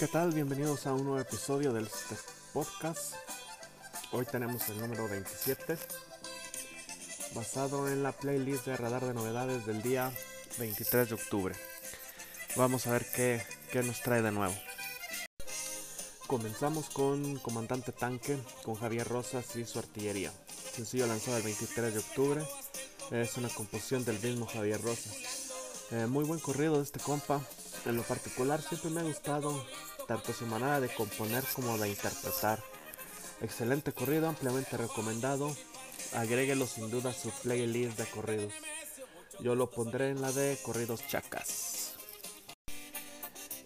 ¿Qué tal? Bienvenidos a un nuevo episodio del podcast. Hoy tenemos el número 27, basado en la playlist de radar de novedades del día 23 de octubre. Vamos a ver qué, qué nos trae de nuevo. Comenzamos con Comandante Tanque, con Javier Rosas y su artillería. Sencillo lanzado el 23 de octubre. Es una composición del mismo Javier Rosas. Eh, muy buen corrido de este compa. En lo particular siempre me ha gustado tanto su manera de componer como de interpretar. Excelente corrido, ampliamente recomendado. Agréguelo sin duda a su playlist de corridos. Yo lo pondré en la de corridos chacas.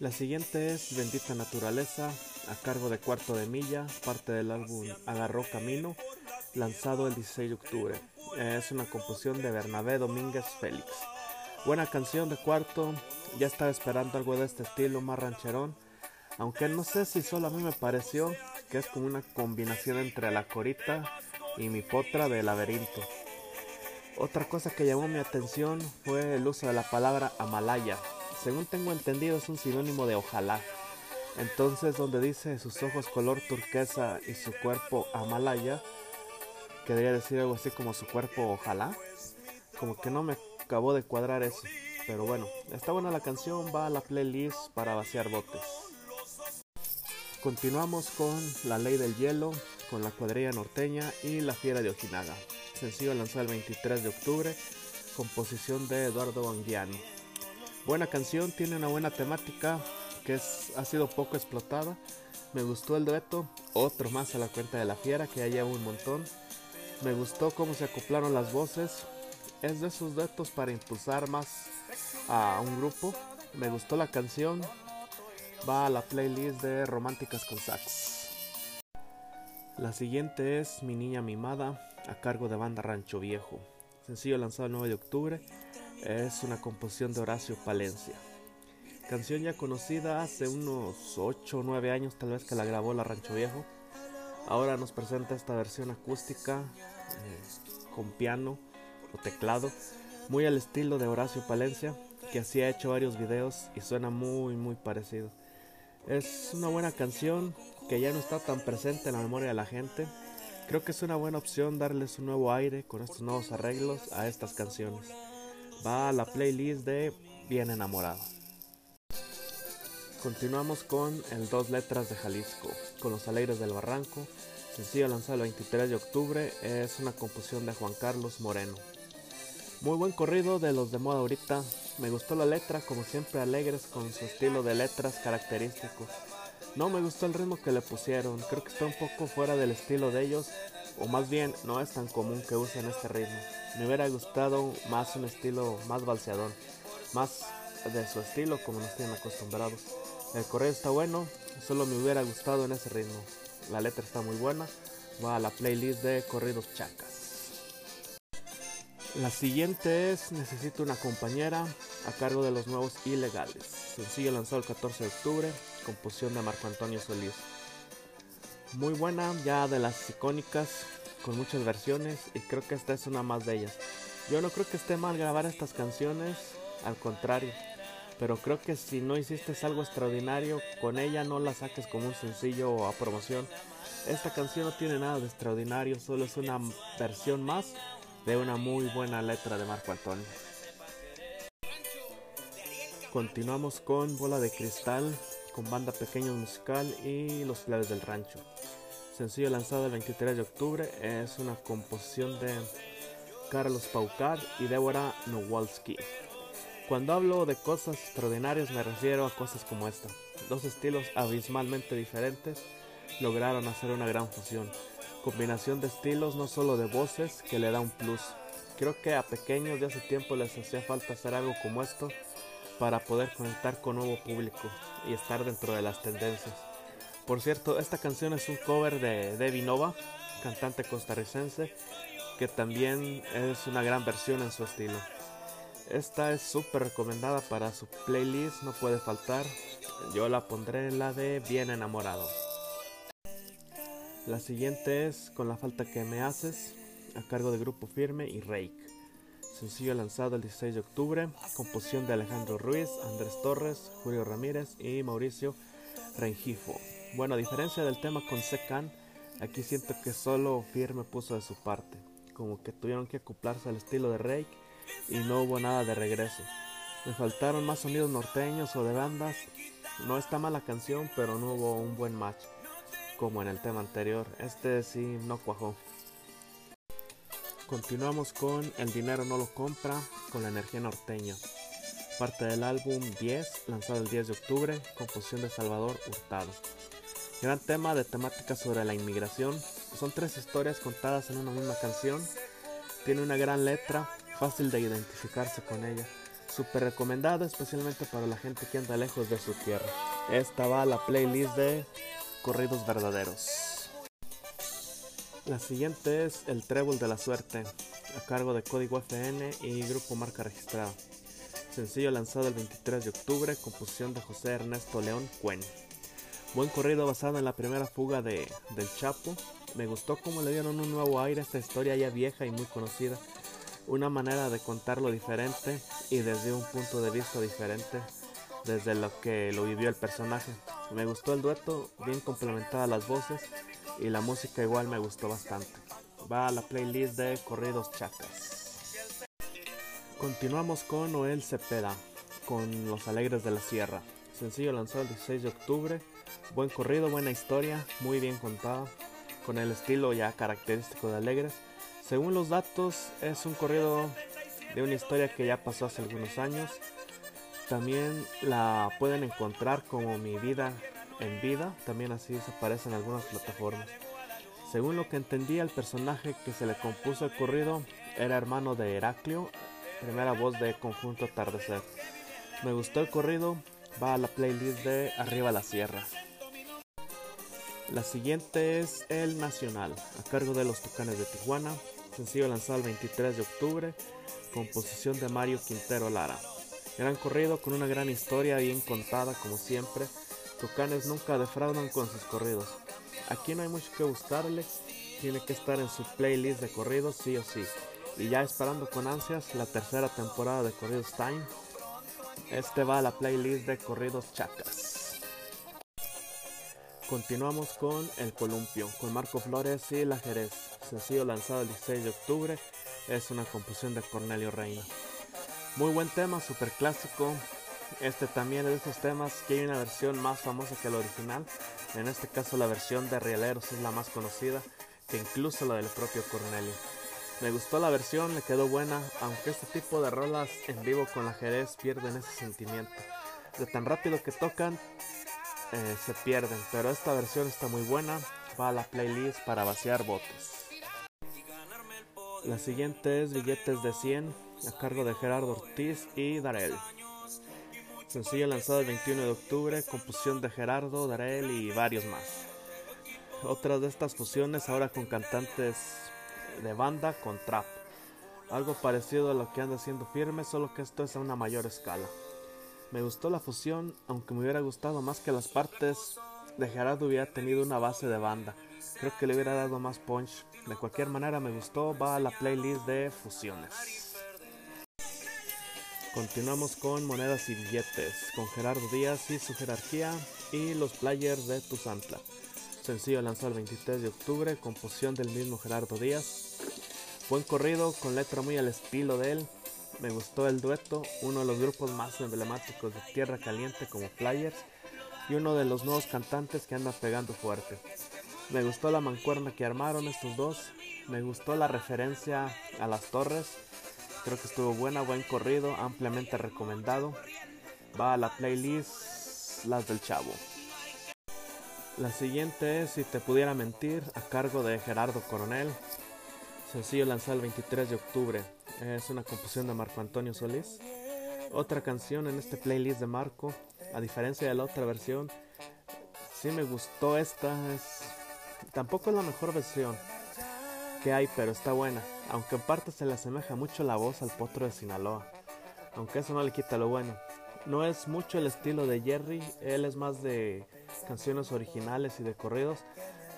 La siguiente es Bendita Naturaleza, a cargo de Cuarto de Milla, parte del álbum Agarró Camino, lanzado el 16 de octubre. Es una composición de Bernabé Domínguez Félix. Buena canción de Cuarto, ya estaba esperando algo de este estilo más rancherón, aunque no sé si solo a mí me pareció que es como una combinación entre la corita y mi potra de laberinto. Otra cosa que llamó mi atención fue el uso de la palabra Amalaya. Según tengo entendido es un sinónimo de ojalá. Entonces donde dice sus ojos color turquesa y su cuerpo Amalaya, quería decir algo así como su cuerpo ojalá. Como que no me acabó de cuadrar eso. Pero bueno, está buena la canción, va a la playlist para vaciar botes. Continuamos con La Ley del Hielo, con la cuadrilla norteña y La Fiera de Ojinaga. Sencillo lanzado el 23 de octubre, composición de Eduardo Anguiano. Buena canción, tiene una buena temática que es, ha sido poco explotada. Me gustó el dueto, otro más a la cuenta de La Fiera que ya lleva un montón. Me gustó cómo se acoplaron las voces. Es de esos duetos para impulsar más a un grupo. Me gustó la canción, va a la playlist de Románticas con Sax. La siguiente es Mi Niña Mimada, a cargo de Banda Rancho Viejo. Sencillo lanzado el 9 de octubre, es una composición de Horacio Palencia. Canción ya conocida hace unos 8 o 9 años tal vez que la grabó la Rancho Viejo. Ahora nos presenta esta versión acústica eh, con piano teclado, muy al estilo de Horacio Palencia, que así ha hecho varios videos y suena muy muy parecido. Es una buena canción que ya no está tan presente en la memoria de la gente. Creo que es una buena opción darles un nuevo aire con estos nuevos arreglos a estas canciones. Va a la playlist de Bien enamorado. Continuamos con el Dos Letras de Jalisco, con los Alegres del Barranco. Sencillo lanzado el 23 de octubre, es una composición de Juan Carlos Moreno. Muy buen corrido de los de moda ahorita, me gustó la letra, como siempre alegres con su estilo de letras característico. No me gustó el ritmo que le pusieron, creo que está un poco fuera del estilo de ellos, o más bien no es tan común que usen este ritmo. Me hubiera gustado más un estilo más balseador, más de su estilo como nos tienen acostumbrados. El correo está bueno, solo me hubiera gustado en ese ritmo. La letra está muy buena, va a la playlist de corridos chacas. La siguiente es Necesito una compañera a cargo de los nuevos ilegales. Sencillo lanzado el 14 de octubre, composición de Marco Antonio Solís. Muy buena, ya de las icónicas, con muchas versiones y creo que esta es una más de ellas. Yo no creo que esté mal grabar estas canciones, al contrario. Pero creo que si no hiciste algo extraordinario, con ella no la saques como un sencillo o a promoción. Esta canción no tiene nada de extraordinario, solo es una versión más de una muy buena letra de Marco Antonio. Continuamos con Bola de Cristal, con banda Pequeño Musical y Los Plebes del Rancho. Sencillo lanzado el 23 de octubre, es una composición de Carlos Paucar y Débora Nowalski. Cuando hablo de cosas extraordinarias me refiero a cosas como esta. Dos estilos abismalmente diferentes lograron hacer una gran fusión combinación de estilos, no solo de voces, que le da un plus. Creo que a pequeños de hace tiempo les hacía falta hacer algo como esto para poder conectar con nuevo público y estar dentro de las tendencias. Por cierto, esta canción es un cover de Debbie Nova, cantante costarricense, que también es una gran versión en su estilo. Esta es súper recomendada para su playlist, no puede faltar. Yo la pondré en la de Bien enamorado. La siguiente es Con la falta que me haces, a cargo de Grupo Firme y Rake. Sencillo lanzado el 16 de octubre, composición de Alejandro Ruiz, Andrés Torres, Julio Ramírez y Mauricio Rengifo. Bueno, a diferencia del tema con Sekan, aquí siento que solo Firme puso de su parte, como que tuvieron que acoplarse al estilo de Rake y no hubo nada de regreso. Me faltaron más sonidos norteños o de bandas. No está mala canción, pero no hubo un buen match como en el tema anterior. Este sí no cuajó. Continuamos con El dinero no lo compra con la energía norteña. Parte del álbum 10, lanzado el 10 de octubre, composición de Salvador Hurtado. Gran tema de temática sobre la inmigración. Son tres historias contadas en una misma canción. Tiene una gran letra, fácil de identificarse con ella. Súper recomendado especialmente para la gente que anda lejos de su tierra. Esta va a la playlist de corridos verdaderos. La siguiente es El Trébol de la Suerte, a cargo de Código FN y Grupo Marca Registrada. Sencillo lanzado el 23 de octubre, composición de José Ernesto León Cuen. Buen corrido basado en la primera fuga de, del Chapo. Me gustó cómo le dieron un nuevo aire a esta historia ya vieja y muy conocida. Una manera de contarlo diferente y desde un punto de vista diferente desde lo que lo vivió el personaje. Me gustó el dueto, bien complementadas las voces y la música igual me gustó bastante. Va a la playlist de Corridos Chacas. Continuamos con Noel Cepeda, con Los Alegres de la Sierra. Sencillo lanzado el 16 de octubre Buen corrido, buena historia, muy bien contada, con el estilo ya característico de Alegres. Según los datos, es un corrido de una historia que ya pasó hace algunos años. También la pueden encontrar como Mi vida en vida, también así se aparece en algunas plataformas. Según lo que entendía, el personaje que se le compuso el corrido era hermano de Heraclio, primera voz de Conjunto Atardecer. Me gustó el corrido, va a la playlist de Arriba la Sierra. La siguiente es El Nacional, a cargo de los Tucanes de Tijuana, sencillo lanzado el 23 de octubre, composición de Mario Quintero Lara. Gran corrido con una gran historia bien contada como siempre. Tucanes nunca defraudan con sus corridos. Aquí no hay mucho que gustarle, tiene que estar en su playlist de corridos sí o sí. Y ya esperando con ansias la tercera temporada de Corridos Time. Este va a la playlist de Corridos Chacas. Continuamos con El Columpio, con Marco Flores y La Jerez. Sencillo lanzado el 16 de octubre, es una composición de Cornelio Reina. Muy buen tema, super clásico. Este también es de esos temas que hay una versión más famosa que la original. En este caso la versión de Rieleros es la más conocida que incluso la del propio Cornelio. Me gustó la versión, le quedó buena, aunque este tipo de rolas en vivo con la Jerez pierden ese sentimiento. De tan rápido que tocan, eh, se pierden, pero esta versión está muy buena, va a la playlist para vaciar botes. La siguiente es Billetes de 100 a cargo de Gerardo Ortiz y Darel. Sencillo lanzado el 21 de octubre, composición de Gerardo, Darel y varios más. Otra de estas fusiones ahora con cantantes de banda con trap. Algo parecido a lo que anda haciendo firme, solo que esto es a una mayor escala. Me gustó la fusión, aunque me hubiera gustado más que las partes de Gerardo hubiera tenido una base de banda. Creo que le hubiera dado más punch. De cualquier manera me gustó, va a la playlist de fusiones. Continuamos con monedas y billetes, con Gerardo Díaz y su jerarquía y los players de Tuzantla. Sencillo lanzado el 23 de octubre, composición del mismo Gerardo Díaz. Buen corrido, con letra muy al estilo de él, me gustó el dueto, uno de los grupos más emblemáticos de Tierra Caliente como Players y uno de los nuevos cantantes que anda pegando fuerte. Me gustó la mancuerna que armaron estos dos, me gustó la referencia a las torres, creo que estuvo buena, buen corrido, ampliamente recomendado. Va a la playlist Las del Chavo. La siguiente es Si te pudiera mentir, a cargo de Gerardo Coronel. Sencillo lanzado el 23 de octubre. Es una composición de Marco Antonio Solís. Otra canción en este playlist de Marco, a diferencia de la otra versión, sí me gustó esta. Es... Tampoco es la mejor versión que hay, pero está buena. Aunque en parte se le asemeja mucho la voz al potro de Sinaloa. Aunque eso no le quita lo bueno. No es mucho el estilo de Jerry, él es más de canciones originales y de corridos.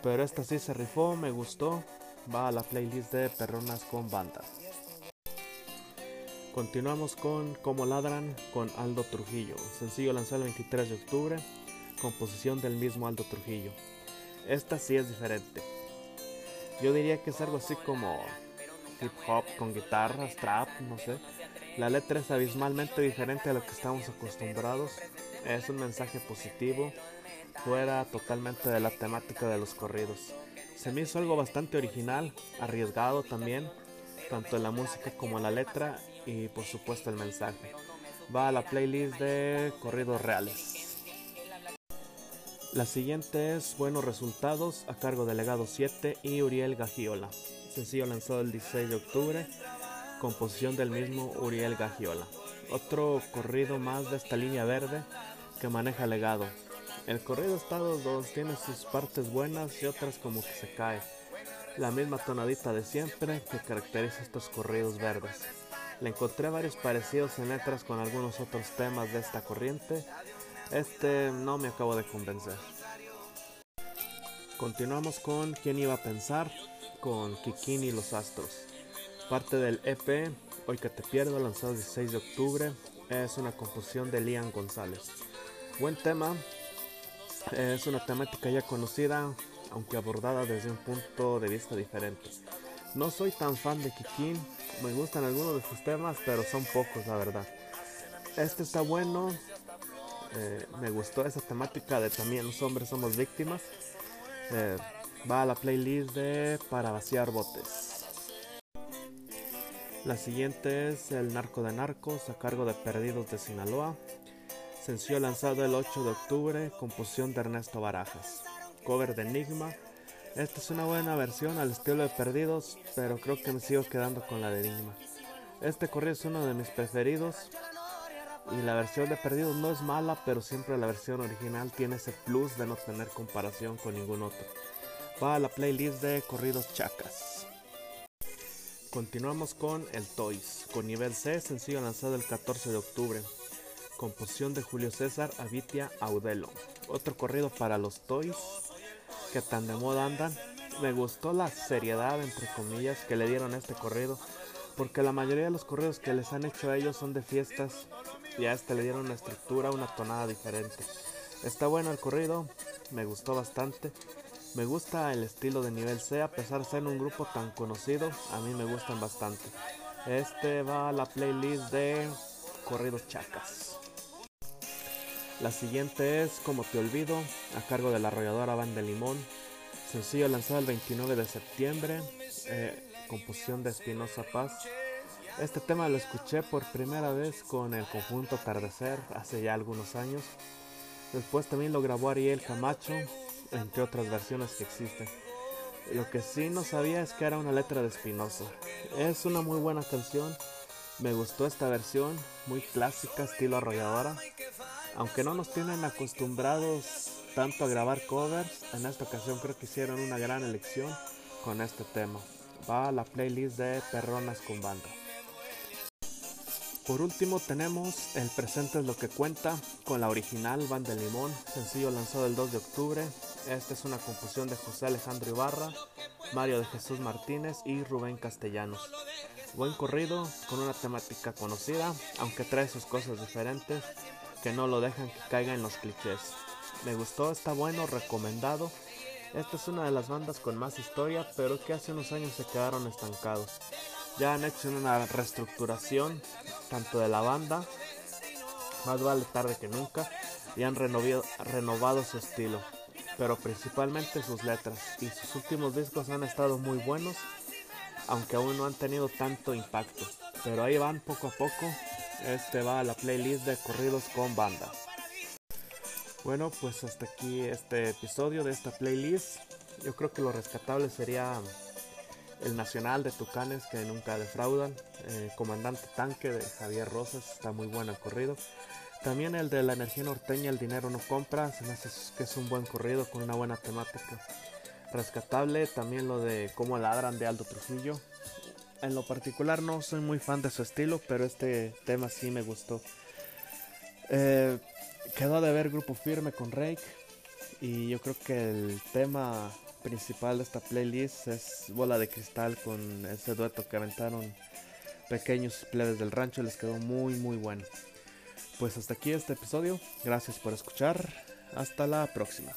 Pero esta sí se rifó, me gustó. Va a la playlist de Perronas con Banda. Continuamos con Como Ladran con Aldo Trujillo, sencillo lanzado el 23 de octubre, composición del mismo Aldo Trujillo. Esta sí es diferente. Yo diría que es algo así como hip hop con guitarras, trap, no sé. La letra es abismalmente diferente a lo que estamos acostumbrados. Es un mensaje positivo, fuera totalmente de la temática de los corridos. Se me hizo algo bastante original, arriesgado también, tanto en la música como en la letra y por supuesto el mensaje. Va a la playlist de corridos reales. La siguiente es Buenos Resultados a cargo de Legado 7 y Uriel Gagiola. Sencillo lanzado el 16 de octubre, composición del mismo Uriel Gagiola. Otro corrido más de esta línea verde que maneja Legado. El corrido Estados 2 tiene sus partes buenas y otras como que se cae. La misma tonadita de siempre que caracteriza estos corridos verdes. Le encontré varios parecidos en letras con algunos otros temas de esta corriente. Este no me acabo de convencer. Continuamos con ¿Quién iba a pensar? con Kikín y los Astros. Parte del EP Hoy que te pierdo, lanzado el 16 de octubre, es una composición de Liam González. Buen tema, es una temática ya conocida, aunque abordada desde un punto de vista diferente. No soy tan fan de Kikín, me gustan algunos de sus temas, pero son pocos, la verdad. Este está bueno, eh, me gustó esa temática de también los hombres somos víctimas. Eh, va a la playlist de Para vaciar botes. La siguiente es El Narco de Narcos a cargo de Perdidos de Sinaloa. Sencillo lanzado el 8 de octubre, composición de Ernesto Barajas. Cover de Enigma. Esta es una buena versión al estilo de Perdidos, pero creo que me sigo quedando con la de Enigma. Este corrido es uno de mis preferidos. Y la versión de Perdidos no es mala, pero siempre la versión original tiene ese plus de no tener comparación con ningún otro. Va a la playlist de corridos chacas. Continuamos con el Toys, con nivel C, sencillo lanzado el 14 de octubre. Composición de Julio César Avitia Audelo. Otro corrido para los Toys que tan de moda andan. Me gustó la seriedad, entre comillas, que le dieron a este corrido. Porque la mayoría de los corridos que les han hecho a ellos son de fiestas. Y a este le dieron una estructura, una tonada diferente. Está bueno el corrido, me gustó bastante. Me gusta el estilo de nivel C, a pesar de ser un grupo tan conocido, a mí me gustan bastante. Este va a la playlist de corridos chacas. La siguiente es Como te olvido, a cargo de la arrolladora Banda Limón. Sencillo lanzado el 29 de septiembre, eh, composición de Espinosa Paz. Este tema lo escuché por primera vez con el conjunto Atardecer hace ya algunos años. Después también lo grabó Ariel Camacho, entre otras versiones que existen. Lo que sí no sabía es que era una letra de Espinosa. Es una muy buena canción. Me gustó esta versión, muy clásica, estilo arrolladora. Aunque no nos tienen acostumbrados tanto a grabar covers, en esta ocasión creo que hicieron una gran elección con este tema. Va a la playlist de Perronas con Banda. Por último tenemos El presente es lo que cuenta con la original Banda de Limón, sencillo lanzado el 2 de octubre. Esta es una composición de José Alejandro Ibarra, Mario de Jesús Martínez y Rubén Castellanos. Buen corrido con una temática conocida, aunque trae sus cosas diferentes que no lo dejan que caiga en los clichés. Me gustó, está bueno, recomendado. Esta es una de las bandas con más historia, pero que hace unos años se quedaron estancados. Ya han hecho una reestructuración tanto de la banda, más vale tarde que nunca, y han renovado, renovado su estilo, pero principalmente sus letras. Y sus últimos discos han estado muy buenos, aunque aún no han tenido tanto impacto. Pero ahí van poco a poco este va a la playlist de corridos con banda. Bueno, pues hasta aquí este episodio de esta playlist. Yo creo que lo rescatable sería el Nacional de Tucanes que nunca defraudan. Eh, Comandante Tanque de Javier Rosas, está muy bueno el corrido. También el de la energía norteña, el dinero no compra, se me hace que es un buen corrido con una buena temática. Rescatable también lo de cómo ladran de Aldo Trujillo, en lo particular no soy muy fan de su estilo, pero este tema sí me gustó. Eh, quedó de ver Grupo Firme con Rake y yo creo que el tema principal de esta playlist es Bola de Cristal con ese dueto que aventaron pequeños plebes del rancho, les quedó muy muy bueno. Pues hasta aquí este episodio, gracias por escuchar, Hasta la próxima.